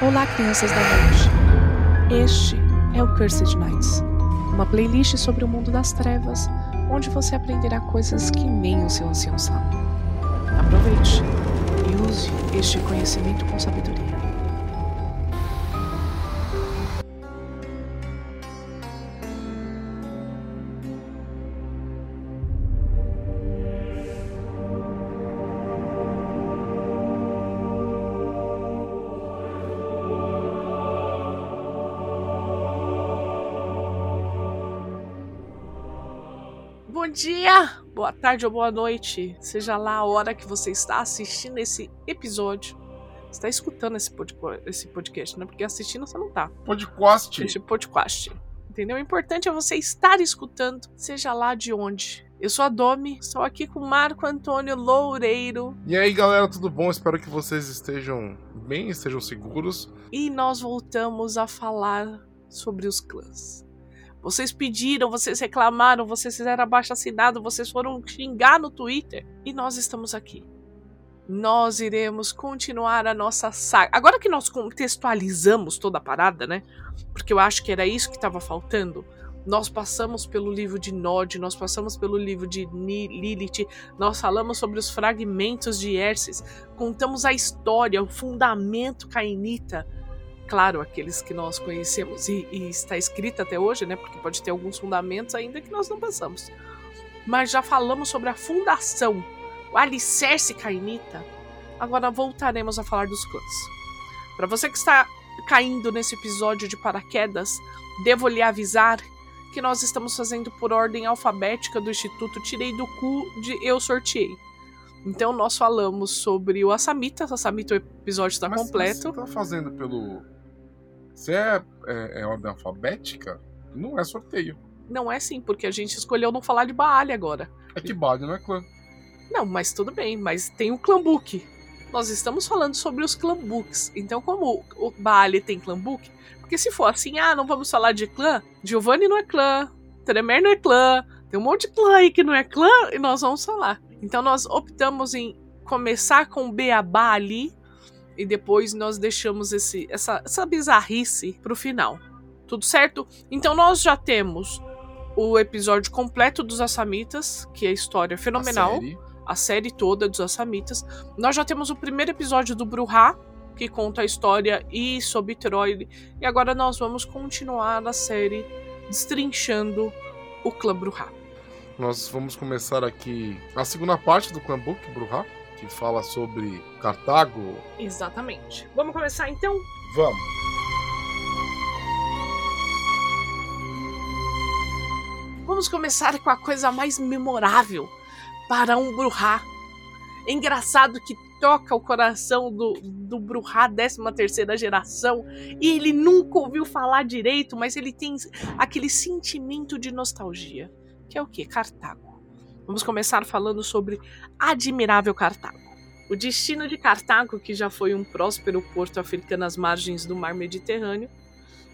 Olá, crianças da noite. Este é o Cursed Nights, uma playlist sobre o mundo das trevas, onde você aprenderá coisas que nem o seu ancião sabe. Aproveite e use este conhecimento com sabedoria. Bom dia, boa tarde ou boa noite, seja lá a hora que você está assistindo esse episódio. Você está escutando esse, esse podcast, né? Porque assistindo você não tá. Podcast. Este podcast. Entendeu? O importante é você estar escutando, seja lá de onde. Eu sou a Domi, estou aqui com Marco Antônio Loureiro E aí, galera, tudo bom? Espero que vocês estejam bem, estejam seguros. e nós voltamos a falar sobre os clãs. Vocês pediram, vocês reclamaram, vocês fizeram abaixo assinado, vocês foram xingar no Twitter e nós estamos aqui. Nós iremos continuar a nossa saga. Agora que nós contextualizamos toda a parada, né? Porque eu acho que era isso que estava faltando. Nós passamos pelo livro de Nod, nós passamos pelo livro de Lilith, nós falamos sobre os fragmentos de Erses, contamos a história, o fundamento cainita claro, aqueles que nós conhecemos e, e está escrito até hoje, né? Porque pode ter alguns fundamentos ainda que nós não passamos. Mas já falamos sobre a fundação, o alicerce cainita. Agora voltaremos a falar dos clãs. Para você que está caindo nesse episódio de paraquedas, devo lhe avisar que nós estamos fazendo por ordem alfabética do Instituto Tirei do Cu de Eu Sorteei. Então nós falamos sobre o Assamita, o Assamita o episódio está completo. Mas você tá fazendo pelo. Você é, é, é ordem alfabética? Não é sorteio. Não é sim, porque a gente escolheu não falar de Baale agora. É que Bade não é clã. Não, mas tudo bem, mas tem o Clambook. Nós estamos falando sobre os Clambooks. Então, como o Baale tem Clambook, porque se for assim, ah, não vamos falar de clã, Giovanni não é clã, Tremer não é clã, tem um monte de clã aí que não é clã, e nós vamos falar. Então, nós optamos em começar com o Beabá ali, e depois nós deixamos esse, essa, essa bizarrice pro final. Tudo certo? Então, nós já temos o episódio completo dos Assamitas, que é a história fenomenal A série. a série toda dos Assamitas. Nós já temos o primeiro episódio do Bruhá, que conta a história e sobre Troy. E agora nós vamos continuar a série destrinchando o clã Bruhá. Nós vamos começar aqui a segunda parte do Clan Book, Bruhá, que fala sobre Cartago. Exatamente. Vamos começar então? Vamos. Vamos começar com a coisa mais memorável para um Bruhá. É engraçado que toca o coração do, do Bruhá 13 terceira geração e ele nunca ouviu falar direito, mas ele tem aquele sentimento de nostalgia, que é o que? Cartago. Vamos começar falando sobre Admirável Cartago. O destino de Cartago, que já foi um próspero porto africano às margens do mar Mediterrâneo,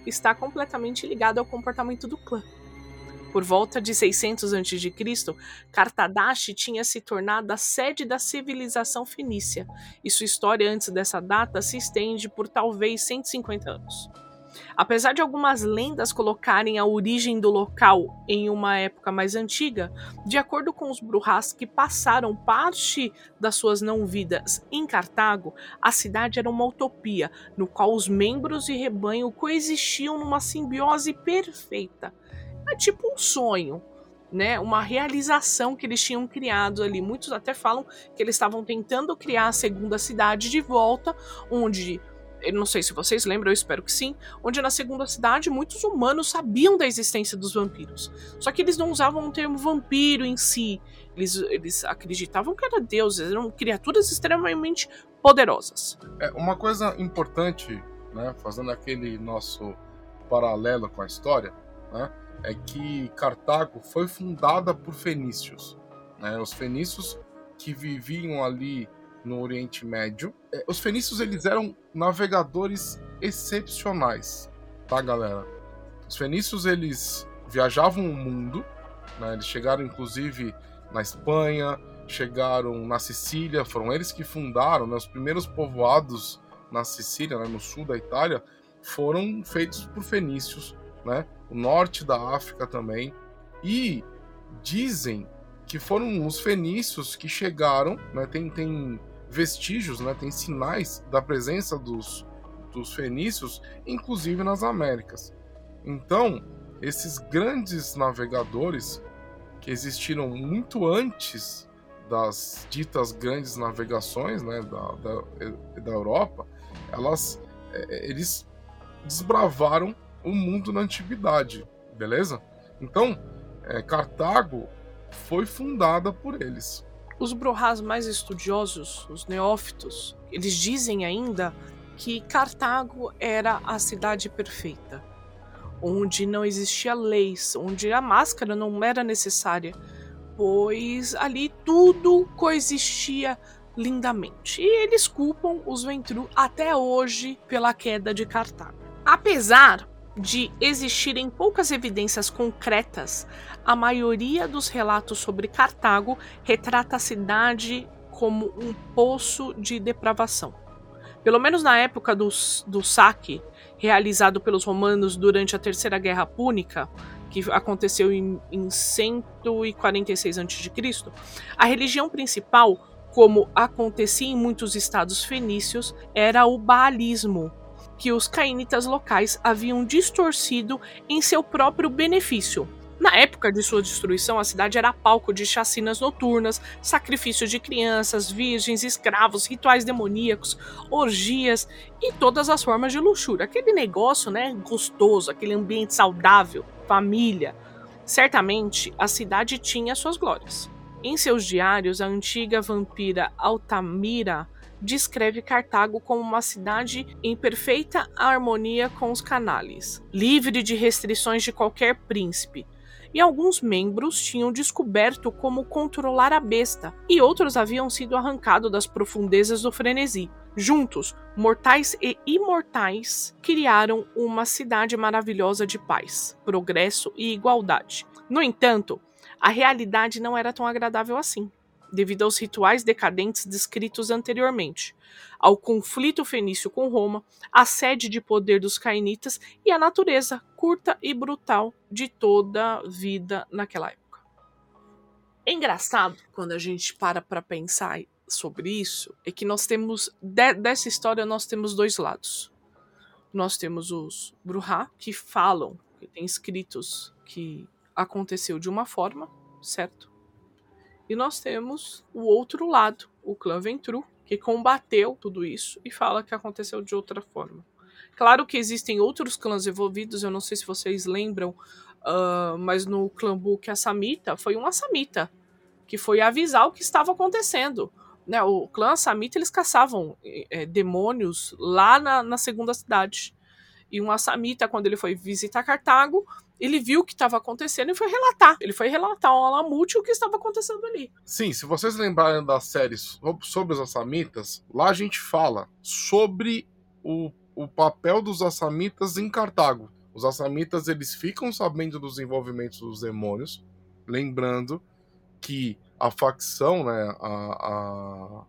está completamente ligado ao comportamento do clã. Por volta de 600 a.C., Cartadache tinha se tornado a sede da civilização fenícia, e sua história antes dessa data se estende por talvez 150 anos. Apesar de algumas lendas colocarem a origem do local em uma época mais antiga, de acordo com os Bruhás que passaram parte das suas não-vidas em Cartago, a cidade era uma utopia, no qual os membros e rebanho coexistiam numa simbiose perfeita é tipo um sonho, né? Uma realização que eles tinham criado ali. Muitos até falam que eles estavam tentando criar a segunda cidade de volta, onde eu não sei se vocês lembram, eu espero que sim, onde na segunda cidade muitos humanos sabiam da existência dos vampiros. Só que eles não usavam o termo vampiro em si. Eles, eles acreditavam que eram deuses, eram criaturas extremamente poderosas. É, uma coisa importante, né, fazendo aquele nosso paralelo com a história, né, é que Cartago foi fundada por fenícios. Né, os fenícios que viviam ali no Oriente Médio. É, os fenícios eles eram navegadores excepcionais, tá, galera? Os fenícios eles viajavam o mundo, né, eles chegaram inclusive na Espanha, chegaram na Sicília, foram eles que fundaram né, os primeiros povoados na Sicília, né, no sul da Itália, foram feitos por fenícios, né? O norte da África também. E dizem que foram os fenícios que chegaram, né? Tem, tem vestígios, né? Tem sinais da presença dos, dos fenícios, inclusive nas Américas. Então, esses grandes navegadores que existiram muito antes das ditas grandes navegações né, da, da, da Europa, elas, é, eles desbravaram o mundo na antiguidade, beleza? Então, é, Cartago foi fundada por eles. Os Brohás mais estudiosos, os neófitos, eles dizem ainda que Cartago era a cidade perfeita, onde não existia leis, onde a máscara não era necessária, pois ali tudo coexistia lindamente. E eles culpam os Ventru até hoje pela queda de Cartago. Apesar de existirem poucas evidências concretas, a maioria dos relatos sobre Cartago retrata a cidade como um poço de depravação. Pelo menos na época do, do saque, realizado pelos romanos durante a Terceira Guerra Púnica, que aconteceu em, em 146 a.C., a religião principal, como acontecia em muitos estados fenícios, era o baalismo, que os cainitas locais haviam distorcido em seu próprio benefício. Na época de sua destruição, a cidade era palco de chacinas noturnas, sacrifícios de crianças, virgens, escravos, rituais demoníacos, orgias e todas as formas de luxúria. Aquele negócio, né, gostoso, aquele ambiente saudável, família. Certamente, a cidade tinha suas glórias. Em seus diários, a antiga vampira Altamira descreve Cartago como uma cidade em perfeita harmonia com os canales, livre de restrições de qualquer príncipe. E alguns membros tinham descoberto como controlar a besta, e outros haviam sido arrancados das profundezas do frenesi. Juntos, mortais e imortais criaram uma cidade maravilhosa de paz, progresso e igualdade. No entanto, a realidade não era tão agradável assim devido aos rituais decadentes descritos anteriormente, ao conflito fenício com Roma, à sede de poder dos cainitas e à natureza curta e brutal de toda a vida naquela época. É engraçado quando a gente para para pensar sobre isso, é que nós temos de, dessa história nós temos dois lados. Nós temos os Bruhá que falam, que tem escritos que aconteceu de uma forma, certo? E nós temos o outro lado, o clã Ventru, que combateu tudo isso e fala que aconteceu de outra forma. Claro que existem outros clãs envolvidos, eu não sei se vocês lembram, uh, mas no clã Book, a Samita foi uma Samita que foi avisar o que estava acontecendo. Né, o clã Samita eles caçavam é, demônios lá na, na segunda cidade. E um Assamita, quando ele foi visitar Cartago, ele viu o que estava acontecendo e foi relatar. Ele foi relatar ao Alamute o que estava acontecendo ali. Sim, se vocês lembrarem das séries sobre os Assamitas, lá a gente fala sobre o, o papel dos Assamitas em Cartago. Os Assamitas eles ficam sabendo dos envolvimentos dos demônios, lembrando que a facção, né, a, a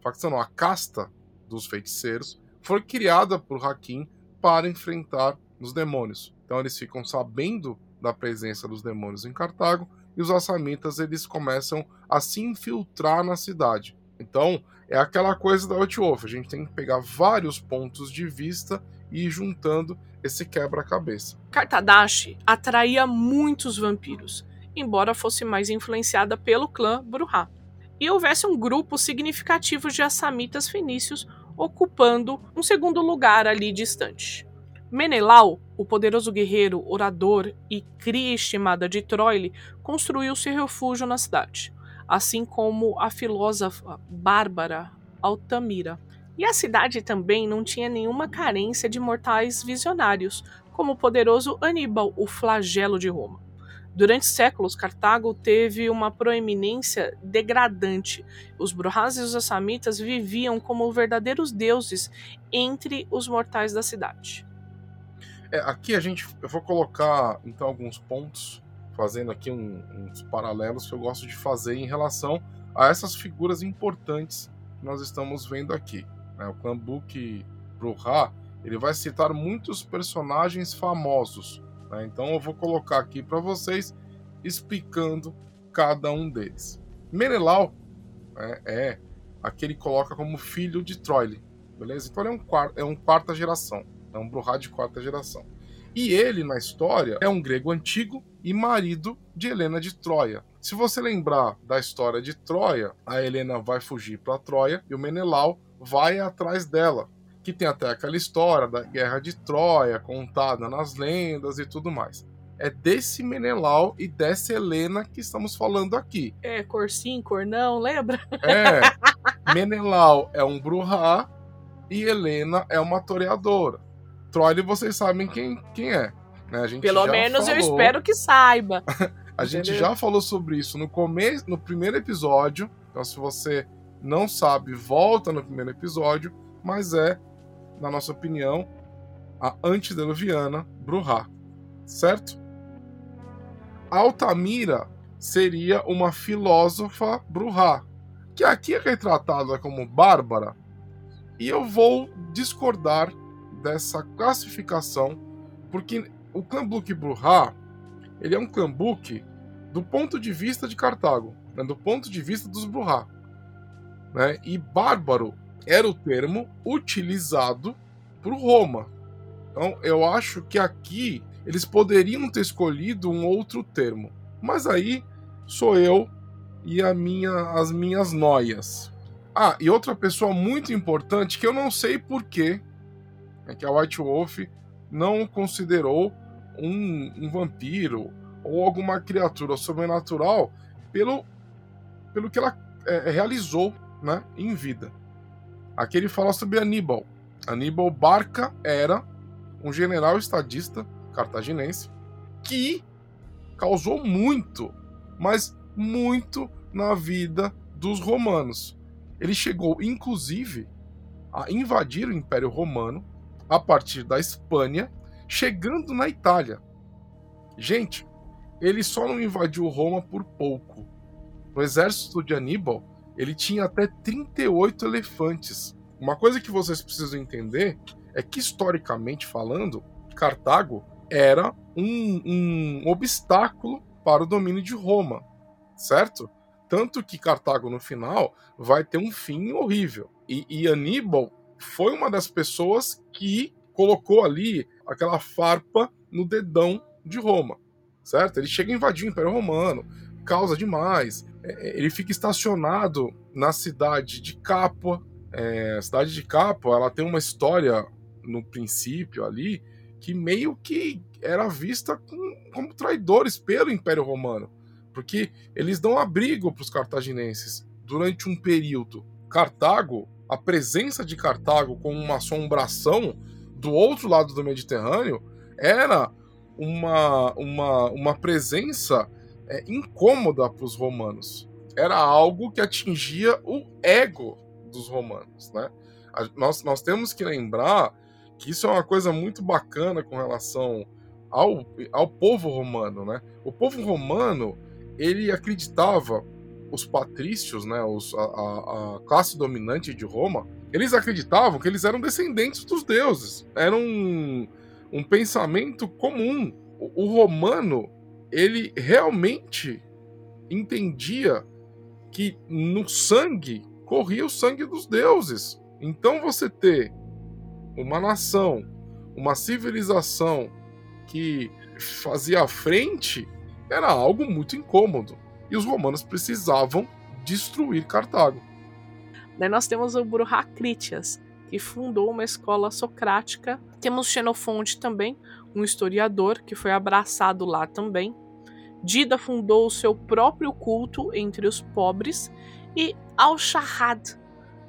facção, não, a casta dos feiticeiros foi criada por Hakim para enfrentar os demônios. Então eles ficam sabendo da presença dos demônios em Cartago e os assamitas eles começam a se infiltrar na cidade. Então é aquela coisa da Outwolf, a gente tem que pegar vários pontos de vista e ir juntando esse quebra-cabeça. Cartadashi atraía muitos vampiros, embora fosse mais influenciada pelo clã Bruhá. E houvesse um grupo significativo de assamitas fenícios ocupando um segundo lugar ali distante. Menelau, o poderoso guerreiro, orador e cria estimada de Troile, construiu seu refúgio na cidade, assim como a filósofa bárbara Altamira. E a cidade também não tinha nenhuma carência de mortais visionários, como o poderoso Aníbal, o flagelo de Roma. Durante séculos, Cartago teve uma proeminência degradante. Os Brohás e os Assamitas viviam como verdadeiros deuses entre os mortais da cidade. É, aqui a gente, eu vou colocar então alguns pontos, fazendo aqui um, uns paralelos que eu gosto de fazer em relação a essas figuras importantes que nós estamos vendo aqui. né, o Book Bruhá, ele vai citar muitos personagens famosos. Né? Então eu vou colocar aqui para vocês explicando cada um deles. Menelau né, é aquele que coloca como filho de Troile, beleza? Então ele é um, é um quarta geração, é um Bruhá de quarta geração. E ele, na história, é um grego antigo e marido de Helena de Troia. Se você lembrar da história de Troia, a Helena vai fugir para Troia e o Menelau vai atrás dela. Que tem até aquela história da guerra de Troia, contada nas lendas e tudo mais. É desse Menelau e dessa Helena que estamos falando aqui. É, cor sim, cor não, lembra? É. Menelau é um Bruhá e Helena é uma toreadora. Troy, vocês sabem quem, quem é. Né? Pelo menos falou... eu espero que saiba. a gente já falou sobre isso no começo, no primeiro episódio. Então, se você não sabe, volta no primeiro episódio. Mas é, na nossa opinião, a antediluviana Bruhá. Certo? Altamira seria uma filósofa Bruhá, que aqui é retratada como Bárbara, e eu vou discordar dessa classificação, porque o Clambuque Bruhá, ele é um Clambuque do ponto de vista de Cartago, né, do ponto de vista dos Bruhá. Né? E bárbaro era o termo utilizado por Roma. Então, eu acho que aqui eles poderiam ter escolhido um outro termo. Mas aí sou eu e minha, as minhas noias. Ah, e outra pessoa muito importante que eu não sei porquê, é que a White Wolf não considerou um, um vampiro ou alguma criatura sobrenatural pelo, pelo que ela é, realizou né, em vida. Aqui ele fala sobre Aníbal. Aníbal Barca era um general estadista cartaginense que causou muito, mas muito na vida dos romanos. Ele chegou, inclusive, a invadir o Império Romano a partir da Espanha, chegando na Itália. Gente, ele só não invadiu Roma por pouco. No exército de Aníbal, ele tinha até 38 elefantes. Uma coisa que vocês precisam entender é que, historicamente falando, Cartago era um, um obstáculo para o domínio de Roma, certo? Tanto que Cartago, no final, vai ter um fim horrível. E, e Aníbal foi uma das pessoas que colocou ali aquela farpa no dedão de Roma, certo? Ele chega a invadir o Império Romano, causa demais. É, é, ele fica estacionado na cidade de Capua. É, a cidade de Capua, ela tem uma história no princípio ali que meio que era vista com, como traidores pelo Império Romano, porque eles dão abrigo para os cartaginenses durante um período. Cartago, a presença de Cartago como uma assombração do outro lado do Mediterrâneo era uma, uma, uma presença é, incômoda para os romanos. Era algo que atingia o ego dos romanos. Né? A, nós, nós temos que lembrar que isso é uma coisa muito bacana com relação ao, ao povo romano. Né? O povo romano ele acreditava, os patrícios, né, os, a, a, a classe dominante de Roma, eles acreditavam que eles eram descendentes dos deuses. Era um, um pensamento comum. O, o romano, ele realmente entendia que no sangue corria o sangue dos deuses. Então você ter uma nação, uma civilização que fazia frente era algo muito incômodo. E os romanos precisavam destruir Cartago. Daí nós temos o Bruhá Critias, que fundou uma escola socrática. Temos Xenofonte também, um historiador que foi abraçado lá também. Dida fundou o seu próprio culto entre os pobres e Al-Shahad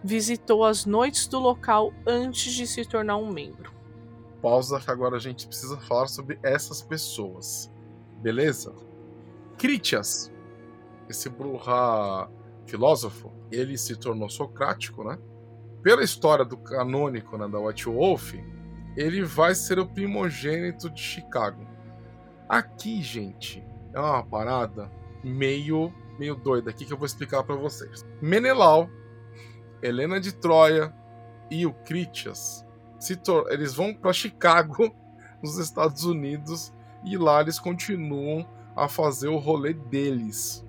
visitou as noites do local antes de se tornar um membro. Pausa que agora a gente precisa falar sobre essas pessoas. Beleza? Critias, esse Bruhá filósofo, ele se tornou socrático, né? Pela história do canônico né, da White Wolf, ele vai ser o primogênito de Chicago. Aqui, gente, é uma parada meio meio doida aqui que eu vou explicar para vocês. Menelau, Helena de Troia e o Critias eles vão para Chicago, nos Estados Unidos, e lá eles continuam a fazer o rolê deles.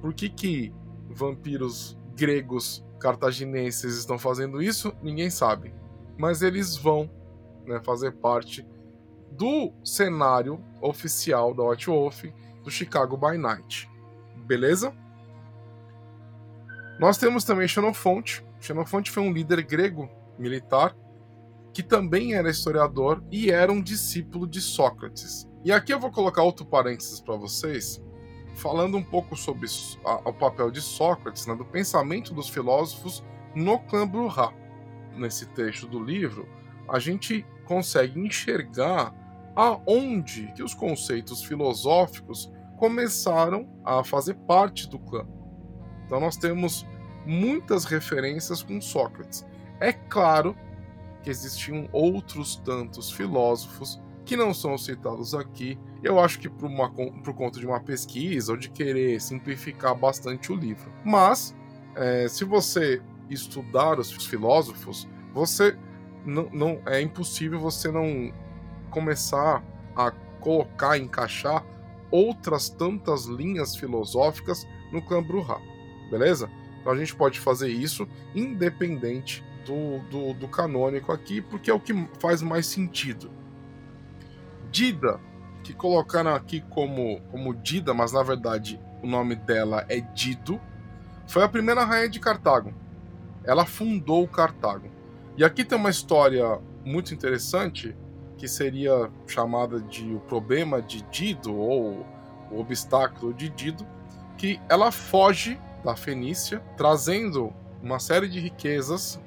Por que que vampiros gregos cartaginenses estão fazendo isso? Ninguém sabe. Mas eles vão né, fazer parte do cenário oficial da White Wolf do Chicago by Night. Beleza? Nós temos também Xenofonte. Xenofonte foi um líder grego militar que também era historiador e era um discípulo de Sócrates. E aqui eu vou colocar outro parênteses para vocês, falando um pouco sobre o papel de Sócrates, né, do pensamento dos filósofos no clã Bruhá. Nesse trecho do livro, a gente consegue enxergar aonde que os conceitos filosóficos começaram a fazer parte do clã. Então nós temos muitas referências com Sócrates. É claro que existiam outros tantos filósofos que não são citados aqui. Eu acho que por, uma, por conta de uma pesquisa ou de querer simplificar bastante o livro. Mas, é, se você estudar os filósofos, você não, não é impossível você não começar a colocar, encaixar outras tantas linhas filosóficas no clã Bruhá, beleza? Então a gente pode fazer isso independente do, do, do canônico aqui, porque é o que faz mais sentido. Dida, que colocaram aqui como, como Dida, mas na verdade o nome dela é Dido, foi a primeira rainha de Cartago. Ela fundou Cartago. E aqui tem uma história muito interessante, que seria chamada de o problema de Dido, ou o obstáculo de Dido, que ela foge da Fenícia, trazendo uma série de riquezas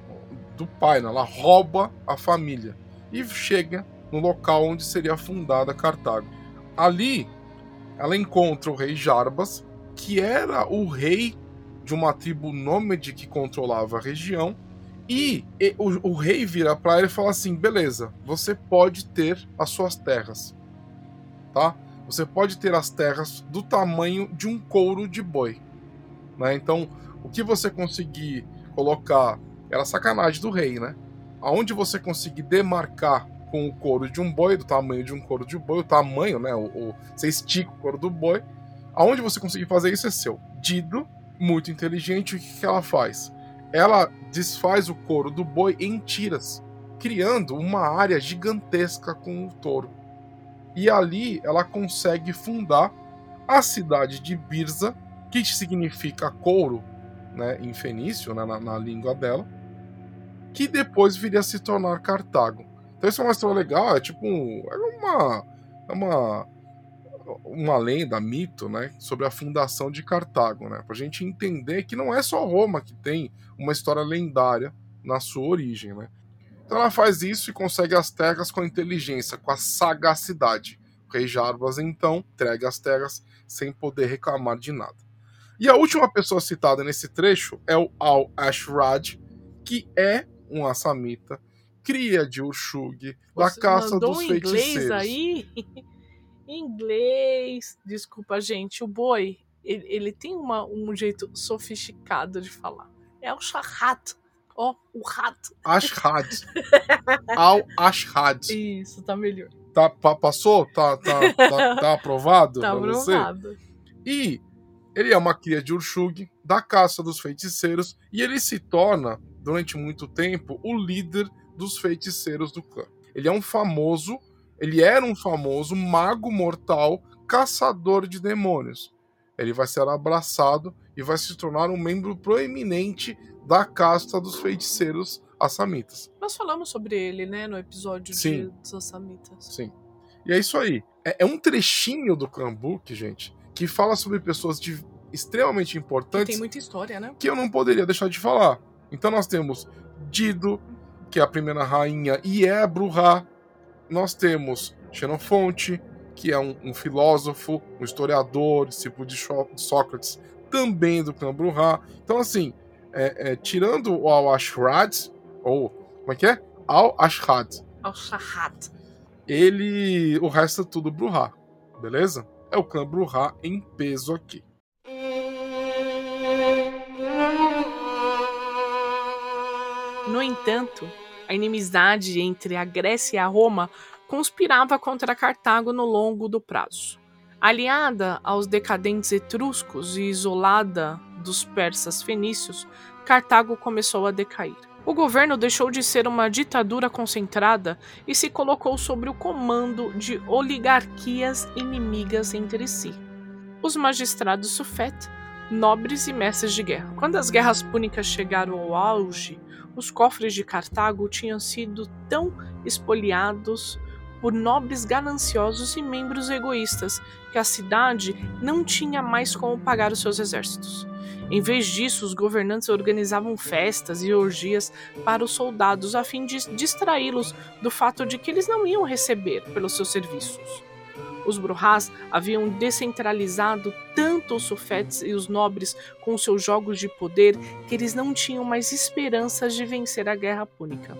do pai, né? ela rouba a família e chega no local onde seria fundada Cartago. Ali, ela encontra o rei Jarbas, que era o rei de uma tribo nômade que controlava a região, e, o, o, rei vira para ele e fala assim: beleza, você pode ter as suas terras, tá? Você pode ter as terras do tamanho de um couro de boi, né? Então, o que você conseguir colocar era sacanagem do rei, né? Aonde você conseguir demarcar com o couro de um boi, do tamanho de um couro de boi, o tamanho, né? O, o, você estica o couro do boi. Aonde você conseguir fazer isso é seu. Dido, muito inteligente, o que, que ela faz? Ela desfaz o couro do boi em tiras, criando uma área gigantesca com o touro. E ali ela consegue fundar a cidade de Birza, que significa couro né, em fenício, né, na, na língua dela que depois viria a se tornar Cartago. Então isso é uma história legal, é tipo um, é uma é uma uma lenda, mito, né, sobre a fundação de Cartago, né, para a gente entender que não é só Roma que tem uma história lendária na sua origem, né. Então ela faz isso e consegue as terras com a inteligência, com a sagacidade. O rei Jarbas então entrega as terras sem poder reclamar de nada. E a última pessoa citada nesse trecho é o Al-Ashrad, que é um assamita, cria de Ushug, da caça dos um feiticeiros. inglês aí? inglês. Desculpa, gente. O boi, ele, ele tem uma, um jeito sofisticado de falar. É o Shahat. Ó, oh, o rato. Ashad. Al Ashad. Isso, tá melhor. Tá, pa, passou? Tá, tá, tá, tá aprovado? tá aprovado. Você? E ele é uma cria de Urshug, da caça dos feiticeiros, e ele se torna durante muito tempo, o líder dos feiticeiros do clã. Ele é um famoso, ele era um famoso mago mortal, caçador de demônios. Ele vai ser abraçado e vai se tornar um membro proeminente da casta dos feiticeiros assamitas. Nós falamos sobre ele, né, no episódio Sim. de, dos assamitas. Sim. E é isso aí. É, é um trechinho do clã Book, gente, que fala sobre pessoas de, extremamente importantes. Que tem muita história, né? Que eu não poderia deixar de falar. Então nós temos Dido, que é a primeira rainha e é Bruhá. Nós temos Xenofonte, que é um, um filósofo, um historiador, discípulo de Sócrates, também do clã Bruhá. Então, assim, é, é, tirando o Al-Ashrad, ou como é que é? Al-Ashrad. Al-Shahad. Ele. O resto é tudo Bruhá, beleza? É o clã Bruhá em peso aqui. No entanto, a inimizade entre a Grécia e a Roma conspirava contra Cartago no longo do prazo. Aliada aos decadentes etruscos e isolada dos persas fenícios, Cartago começou a decair. O governo deixou de ser uma ditadura concentrada e se colocou sob o comando de oligarquias inimigas entre si. Os magistrados sufet, nobres e mestres de guerra. Quando as guerras púnicas chegaram ao auge, os cofres de Cartago tinham sido tão espoliados por nobres gananciosos e membros egoístas que a cidade não tinha mais como pagar os seus exércitos. Em vez disso, os governantes organizavam festas e orgias para os soldados a fim de distraí-los do fato de que eles não iam receber pelos seus serviços. Os Bruhás haviam descentralizado tanto os sufetes e os nobres com seus jogos de poder que eles não tinham mais esperanças de vencer a guerra púnica.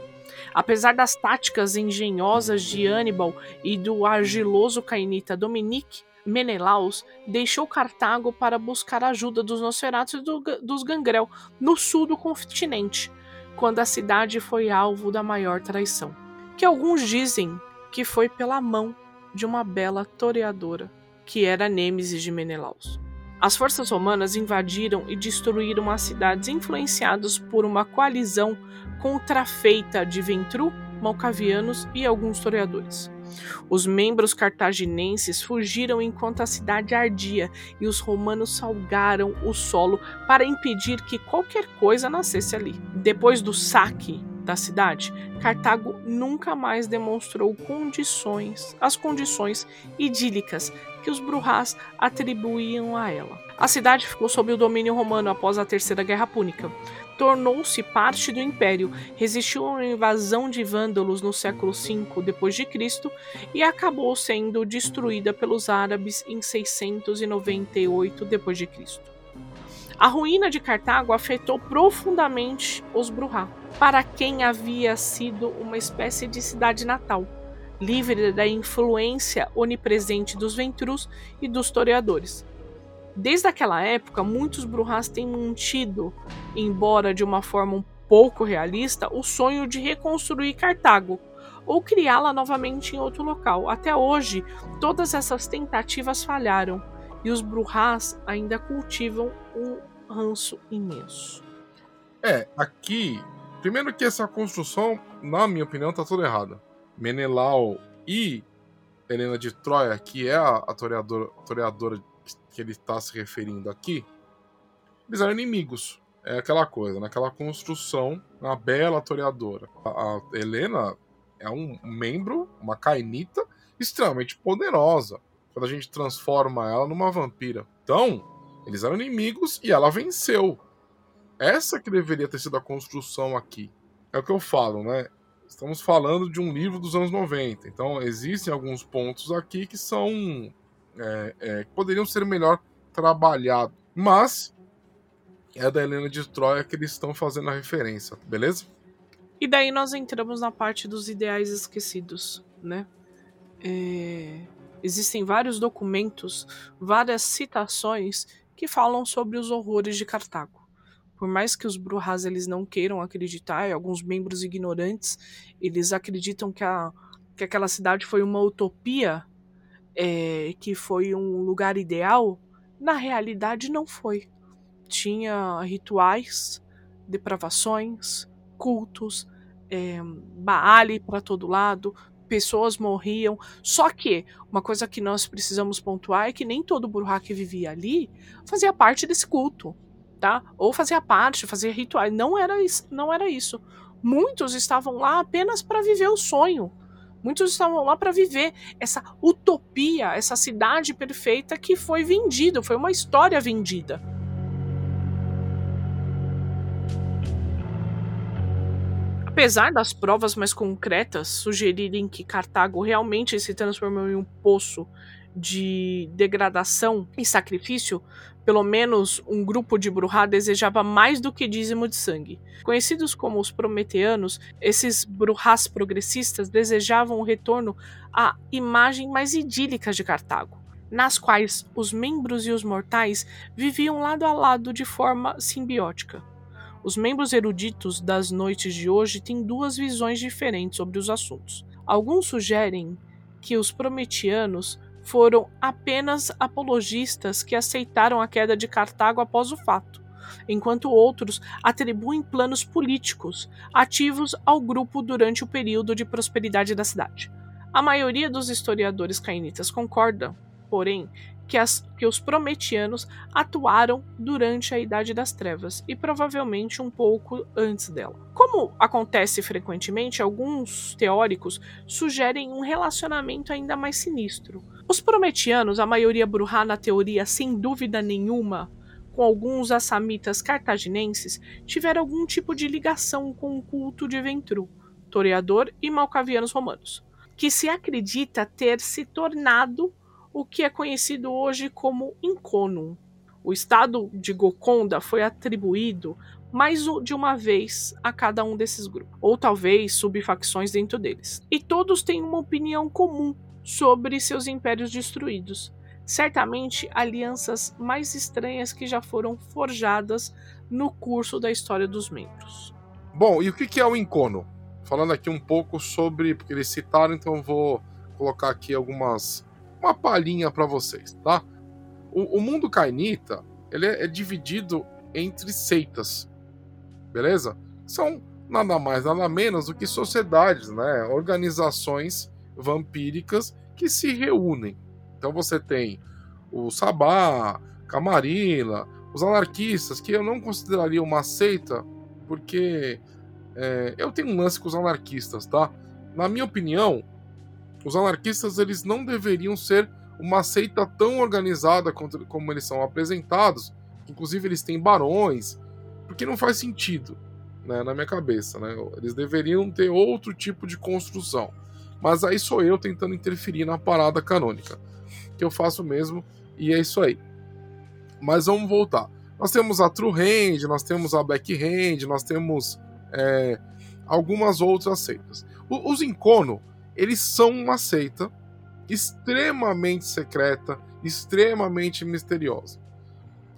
Apesar das táticas engenhosas de Hannibal e do argiloso cainita Dominique, Menelaus deixou Cartago para buscar ajuda dos Nosferatos e do, dos Gangrel no sul do continente, quando a cidade foi alvo da maior traição, que alguns dizem que foi pela mão de uma bela toreadora, que era Nêmesis de Menelaus. As forças romanas invadiram e destruíram as cidades influenciadas por uma coalizão contrafeita de Ventru, Malcavianos e alguns toreadores. Os membros cartaginenses fugiram enquanto a cidade ardia e os romanos salgaram o solo para impedir que qualquer coisa nascesse ali. Depois do saque da cidade, Cartago nunca mais demonstrou condições, as condições idílicas que os Bruhás atribuíam a ela. A cidade ficou sob o domínio romano após a Terceira Guerra Púnica. Tornou-se parte do império, resistiu a uma invasão de vândalos no século V d.C. e acabou sendo destruída pelos árabes em 698 d.C. A ruína de Cartago afetou profundamente os Bruhá, para quem havia sido uma espécie de cidade natal livre da influência onipresente dos ventrus e dos toreadores. Desde aquela época, muitos Bruhás têm mantido, embora de uma forma um pouco realista, o sonho de reconstruir Cartago ou criá-la novamente em outro local. Até hoje, todas essas tentativas falharam e os Bruhás ainda cultivam um ranço imenso. É, aqui, primeiro que essa construção, na minha opinião, está toda errada. Menelau e Helena de Troia, que é a, a toreadora, toreadora que ele está se referindo aqui, eles eram inimigos. É aquela coisa, naquela construção, uma bela toreadora. A, a Helena é um membro, uma cainita, extremamente poderosa. Quando a gente transforma ela numa vampira. Então, eles eram inimigos e ela venceu. Essa que deveria ter sido a construção aqui. É o que eu falo, né? Estamos falando de um livro dos anos 90, então existem alguns pontos aqui que são. É, é, poderiam ser melhor trabalhados. Mas é da Helena de Troia que eles estão fazendo a referência, beleza? E daí nós entramos na parte dos ideais esquecidos, né? É... Existem vários documentos, várias citações que falam sobre os horrores de Cartago por mais que os Bruhas eles não queiram acreditar, e alguns membros ignorantes, eles acreditam que, a, que aquela cidade foi uma utopia, é, que foi um lugar ideal, na realidade não foi. Tinha rituais, depravações, cultos, é, Baale para todo lado, pessoas morriam. Só que uma coisa que nós precisamos pontuar é que nem todo Bruhá que vivia ali fazia parte desse culto tá? Ou fazia parte, fazia rituais. Não era isso, não era isso. Muitos estavam lá apenas para viver o sonho. Muitos estavam lá para viver essa utopia, essa cidade perfeita que foi vendida, foi uma história vendida. Apesar das provas mais concretas sugerirem que Cartago realmente se transformou em um poço de degradação e sacrifício, pelo menos um grupo de Bruhá desejava mais do que dízimo de sangue. Conhecidos como os Prometeanos, esses Bruhás progressistas desejavam o retorno à imagem mais idílica de Cartago, nas quais os membros e os mortais viviam lado a lado de forma simbiótica. Os membros eruditos das noites de hoje têm duas visões diferentes sobre os assuntos. Alguns sugerem que os prometianos foram apenas apologistas que aceitaram a queda de Cartago após o fato, enquanto outros atribuem planos políticos ativos ao grupo durante o período de prosperidade da cidade. A maioria dos historiadores cainitas concorda, porém, que, as, que os prometianos atuaram durante a Idade das Trevas e provavelmente um pouco antes dela. Como acontece frequentemente, alguns teóricos sugerem um relacionamento ainda mais sinistro. Os prometianos, a maioria Bruhá na teoria sem dúvida nenhuma, com alguns assamitas cartaginenses, tiveram algum tipo de ligação com o culto de Ventru, toreador e malcavianos romanos, que se acredita ter se tornado o que é conhecido hoje como Inconum. O estado de Gokonda foi atribuído mais de uma vez a cada um desses grupos, ou talvez subfacções dentro deles. E todos têm uma opinião comum sobre seus impérios destruídos. Certamente alianças mais estranhas que já foram forjadas no curso da história dos membros. Bom, e o que é o Incono? Falando aqui um pouco sobre, porque eles citaram, então eu vou colocar aqui algumas uma palhinha para vocês, tá? O, o, mundo cainita ele é, é dividido entre seitas, beleza? São nada mais nada menos do que sociedades, né? Organizações vampíricas que se reúnem. Então você tem o Sabá, Camarilla, os anarquistas, que eu não consideraria uma seita, porque é, eu tenho um lance com os anarquistas, tá? Na minha opinião, os anarquistas eles não deveriam ser uma seita tão organizada como eles são apresentados, inclusive eles têm barões, porque não faz sentido, né, na minha cabeça, né? Eles deveriam ter outro tipo de construção. Mas aí sou eu tentando interferir na parada canônica, que eu faço mesmo, e é isso aí. Mas vamos voltar. Nós temos a True Hand, nós temos a Black Hand, nós temos é, algumas outras seitas. os Incono, eles são uma seita extremamente secreta, extremamente misteriosa.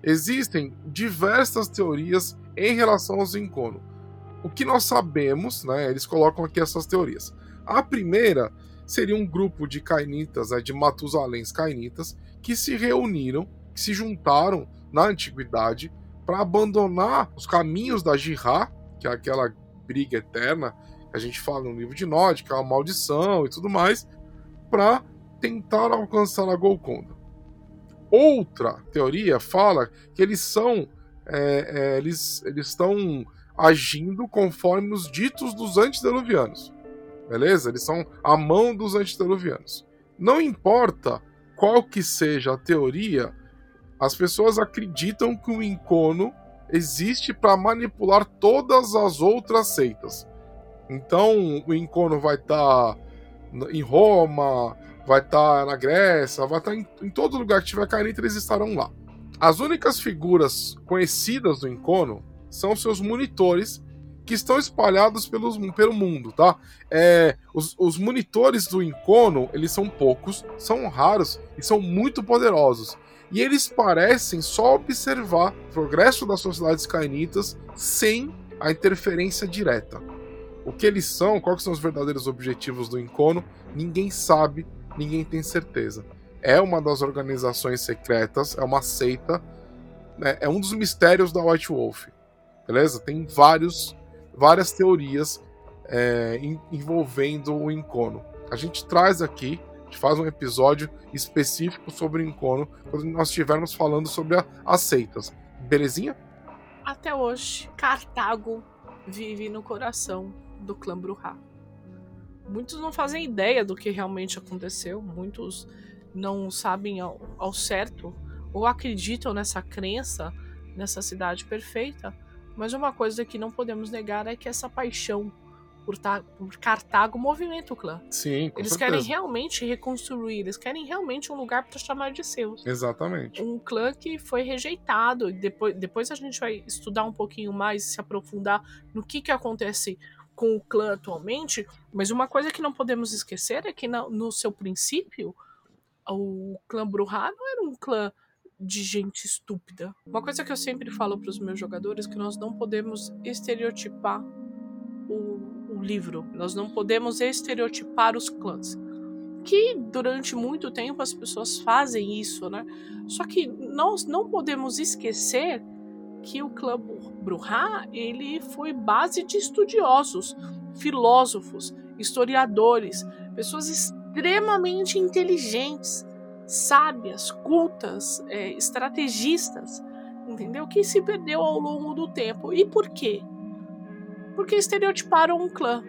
Existem diversas teorias em relação aos Incono. O que nós sabemos, né, eles colocam aqui essas teorias. A primeira seria um grupo de cainitas, né, de Matusaléns cainitas, que se reuniram, que se juntaram na antiguidade para abandonar os caminhos da Jihá, que é aquela briga eterna a gente fala no livro de Nod, que é uma maldição e tudo mais, para tentar alcançar a Golconda. Outra teoria fala que eles são. É, é, eles, eles estão agindo conforme os ditos dos antediluvianos. Beleza? Eles são a mão dos antediluvianos. Não importa qual que seja a teoria, as pessoas acreditam que o encono existe para manipular todas as outras seitas. Então o Encono vai estar tá em Roma, vai estar tá na Grécia, vai estar tá em, em, todo lugar que tiver Cainita, eles estarão lá. As únicas figuras conhecidas do Encono são seus monitores que estão espalhados pelos, pelo mundo, tá? É, os, os monitores do Encono, eles são poucos, são raros e são muito poderosos. E eles parecem só observar o progresso das sociedades cainitas sem a interferência direta. O que eles são, quais são os verdadeiros objetivos do Encono, ninguém sabe, ninguém tem certeza. É uma das organizações secretas, é uma seita, né? é um dos mistérios da White Wolf. Beleza? Tem vários, várias teorias é, envolvendo o Encono. A gente traz aqui, a gente faz um episódio específico sobre o Encono quando nós estivermos falando sobre a, as seitas. Belezinha? Até hoje, Cartago vive no coração do clã Bruhá. Muitos não fazem ideia do que realmente aconteceu, muitos não sabem ao, ao certo ou acreditam nessa crença, nessa cidade perfeita, mas uma coisa que não podemos negar é que essa paixão por, por Cartago movimenta o clã. Sim, com Eles certeza. querem realmente reconstruir, eles querem realmente um lugar para chamar de seus. Exatamente. Um clã que foi rejeitado. Depois, depois a gente vai estudar um pouquinho mais, se aprofundar no que, que acontece com o clã atualmente, mas uma coisa que não podemos esquecer é que no, no seu princípio, o clã Bruhá não era um clã de gente estúpida. Uma coisa que eu sempre falo para os meus jogadores é que nós não podemos estereotipar o, o livro, nós não podemos estereotipar os clãs que durante muito tempo as pessoas fazem isso, né? Só que nós não podemos esquecer que o clã Bruhá ele foi base de estudiosos, filósofos, historiadores, pessoas extremamente inteligentes, sábias, cultas, é, estrategistas, entendeu? Que se perdeu ao longo do tempo. E por quê? Porque estereotiparam um clã.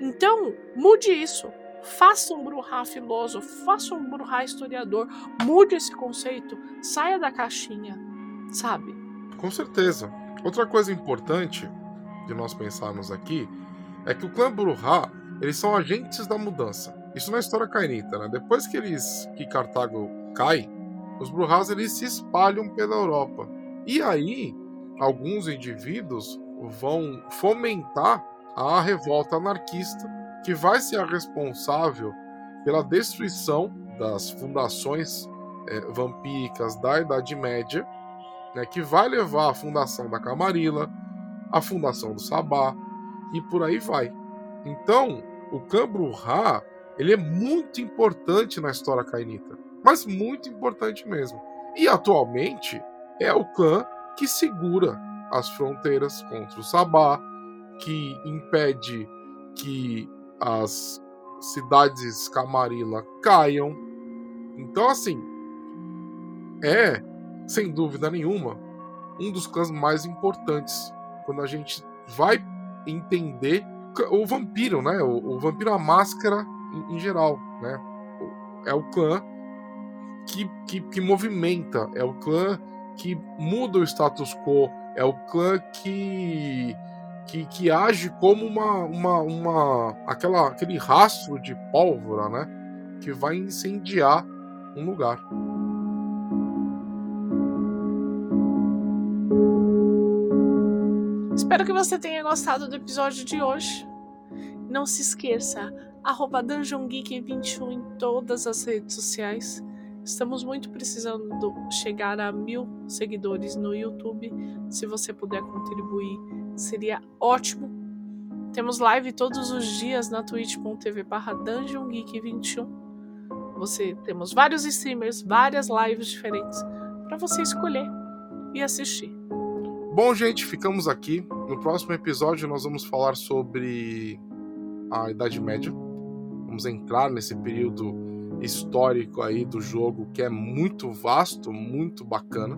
Então, mude isso. Faça um Bruhá filósofo, faça um Bruhá historiador, mude esse conceito, saia da caixinha, sabe? Com certeza. Outra coisa importante de nós pensarmos aqui é que o clã Bruhá, eles são agentes da mudança. Isso na história cainita, né? Depois que eles que Cartago cai, os Bruhás eles se espalham pela Europa. E aí, alguns indivíduos vão fomentar a revolta anarquista que vai ser a responsável pela destruição das fundações é, vampíricas da Idade Média, né, que vai levar à fundação da Camarilla, à fundação do Sabá e por aí vai. Então, o Cambru-Ra ele é muito importante na história cainita, mas muito importante mesmo. E atualmente é o clã que segura as fronteiras contra o Sabá, que impede que as cidades Camarilla caiam. Então, assim, é, sem dúvida nenhuma, um dos clãs mais importantes quando a gente vai entender o vampiro, né? O, o vampiro a máscara em, em, geral, né? É o clã que, que, que movimenta, é o clã que muda o status quo, é o clã que que, que age como uma, uma, uma aquela, aquele rastro de pólvora, né? Que vai incendiar um lugar. Espero que você tenha gostado do episódio de hoje. Não se esqueça, arroba DungeonGeek21 em todas as redes sociais. Estamos muito precisando chegar a mil seguidores no YouTube. Se você puder contribuir, seria ótimo. Temos live todos os dias na twitch.tv barra DungeonGeek21. Você temos vários streamers, várias lives diferentes para você escolher e assistir. Bom, gente, ficamos aqui. No próximo episódio nós vamos falar sobre a Idade Média. Vamos entrar nesse período histórico aí do jogo que é muito vasto, muito bacana,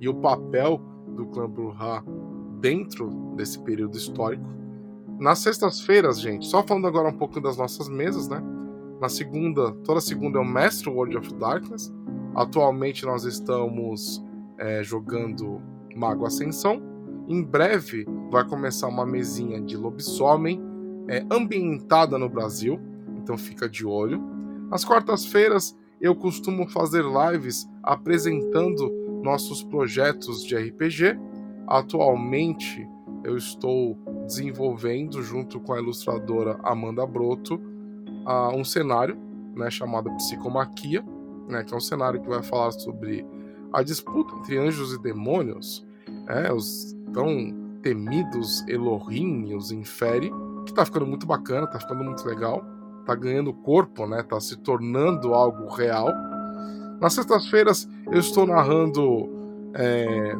e o papel do clã Bruhá dentro desse período histórico. Nas sextas-feiras, gente, só falando agora um pouco das nossas mesas, né? Na segunda, toda segunda é o Mestre World of Darkness. Atualmente nós estamos é, jogando Mago Ascensão. Em breve vai começar uma mesinha de lobisomem é, ambientada no Brasil, então fica de olho. Às quartas-feiras eu costumo fazer lives apresentando nossos projetos de RPG. Atualmente eu estou desenvolvendo, junto com a ilustradora Amanda Broto, um cenário né, chamado Psicomaquia, né, que é um cenário que vai falar sobre a disputa entre anjos e demônios, é, os tão temidos Elohim os Inferi, que tá ficando muito bacana, tá ficando muito legal tá ganhando corpo, né? Tá se tornando algo real. Nas sextas-feiras eu estou narrando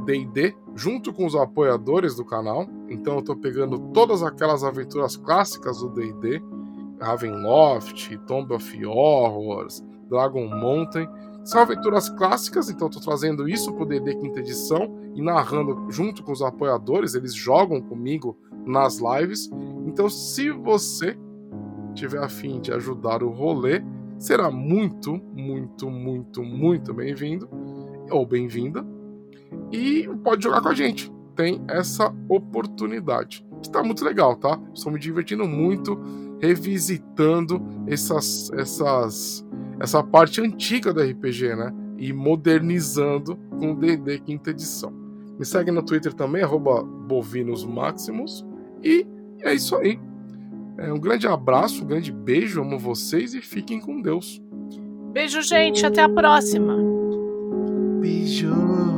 D&D é, junto com os apoiadores do canal. Então eu estou pegando todas aquelas aventuras clássicas do D&D, Ravenloft, Tomb of Horrors, Dragon Mountain. São aventuras clássicas, então estou trazendo isso para o D&D quinta edição e narrando junto com os apoiadores. Eles jogam comigo nas lives. Então se você tiver afim de ajudar o rolê, será muito, muito, muito, muito bem-vindo ou bem-vinda. E pode jogar com a gente. Tem essa oportunidade. Está muito legal, tá? Estou me divertindo muito revisitando essas, essas, essa parte antiga do RPG, né? E modernizando com o D&D quinta edição. Me segue no Twitter também, arroba bovinosmaximus. E é isso aí. É, um grande abraço, um grande beijo, amo vocês e fiquem com Deus. Beijo, gente, até a próxima. Beijo. Beijo!